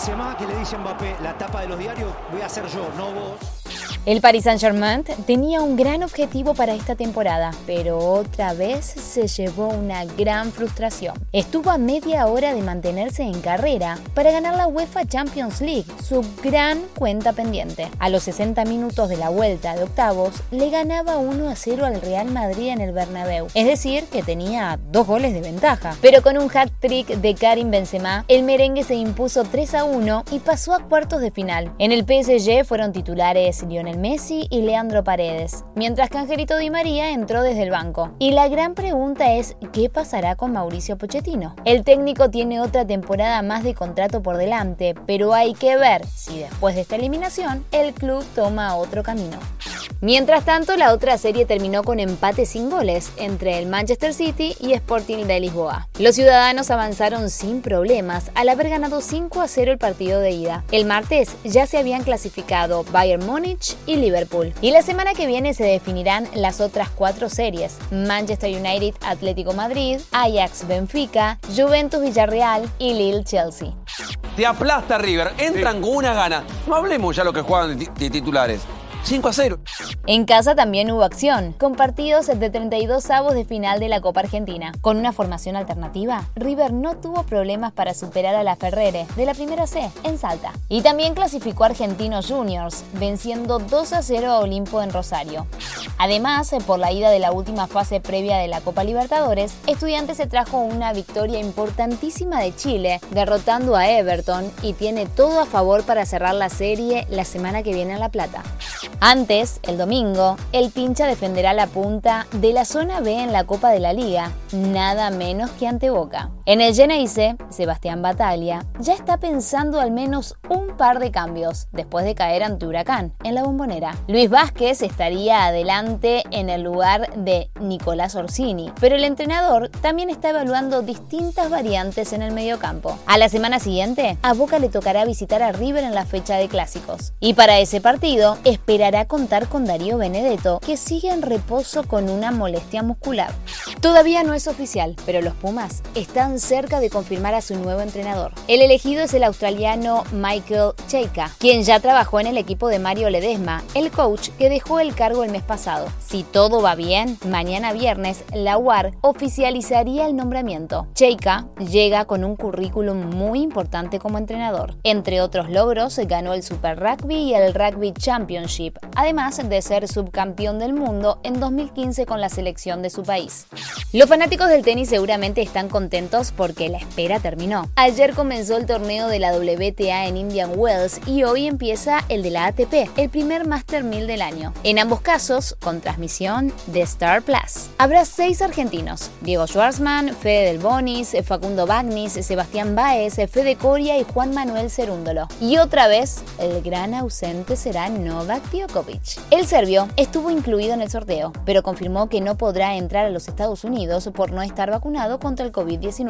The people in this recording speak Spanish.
Benzema que le dice a Mbappé, la tapa de los diarios voy a ser yo, no vos. El Paris Saint-Germain tenía un gran objetivo para esta temporada, pero otra vez se llevó una gran frustración. Estuvo a media hora de mantenerse en carrera para ganar la UEFA Champions League, su gran cuenta pendiente. A los 60 minutos de la vuelta de octavos, le ganaba 1 a 0 al Real Madrid en el Bernabéu, es decir, que tenía dos goles de ventaja. Pero con un hat-trick de Karim Benzema, el merengue se impuso 3 a 1 y pasó a cuartos de final. En el PSG fueron titulares Lionel Messi y Leandro Paredes, mientras que Angelito Di María entró desde el banco. Y la gran pregunta es, ¿qué pasará con Mauricio Pochettino? El técnico tiene otra temporada más de contrato por delante, pero hay que ver si después de esta eliminación el club toma otro camino. Mientras tanto, la otra serie terminó con empate sin goles entre el Manchester City y Sporting de Lisboa. Los ciudadanos avanzaron sin problemas al haber ganado 5 a 0 el partido de ida. El martes ya se habían clasificado Bayern Múnich y Liverpool. Y la semana que viene se definirán las otras cuatro series: Manchester United, Atlético Madrid, Ajax Benfica, Juventus Villarreal y Lille Chelsea. Te aplasta River, entran con una gana. No hablemos ya lo que juegan de titulares. 5 a 0. En casa también hubo acción, con partidos de 32 avos de final de la Copa Argentina. Con una formación alternativa, River no tuvo problemas para superar a la Ferrere de la primera C en Salta. Y también clasificó a Argentinos Juniors, venciendo 2 a 0 a Olimpo en Rosario. Además, por la ida de la última fase previa de la Copa Libertadores, Estudiantes se trajo una victoria importantísima de Chile, derrotando a Everton y tiene todo a favor para cerrar la serie la semana que viene en La Plata. Antes, el domingo, el pincha defenderá la punta de la zona B en la Copa de la Liga, nada menos que ante Boca. En el Geneise, Sebastián Bataglia ya está pensando al menos un par de cambios después de caer ante Huracán en la bombonera. Luis Vázquez estaría adelante en el lugar de Nicolás Orsini, pero el entrenador también está evaluando distintas variantes en el mediocampo. A la semana siguiente, a Boca le tocará visitar a River en la fecha de clásicos. Y para ese partido, esperará contar con Darío Benedetto, que sigue en reposo con una molestia muscular. Todavía no es oficial, pero los Pumas están cerca de confirmar a su nuevo entrenador. El elegido es el australiano Michael Cheika, quien ya trabajó en el equipo de Mario Ledesma, el coach que dejó el cargo el mes pasado. Si todo va bien, mañana viernes la UAR oficializaría el nombramiento. Cheika llega con un currículum muy importante como entrenador. Entre otros logros, ganó el Super Rugby y el Rugby Championship, además de ser subcampeón del mundo en 2015 con la selección de su país. Los fanáticos del tenis seguramente están contentos porque la espera terminó. Ayer comenzó el torneo de la WTA en Indian Wells y hoy empieza el de la ATP, el primer Master 1000 del año. En ambos casos, con transmisión de Star Plus. Habrá seis argentinos: Diego Schwartzman, Fede Del Bonis, Facundo Bagnis, Sebastián Baez, Fede Coria y Juan Manuel Cerúndolo. Y otra vez, el gran ausente será Novak Djokovic. El serbio estuvo incluido en el sorteo, pero confirmó que no podrá entrar a los Estados Unidos por no estar vacunado contra el COVID-19.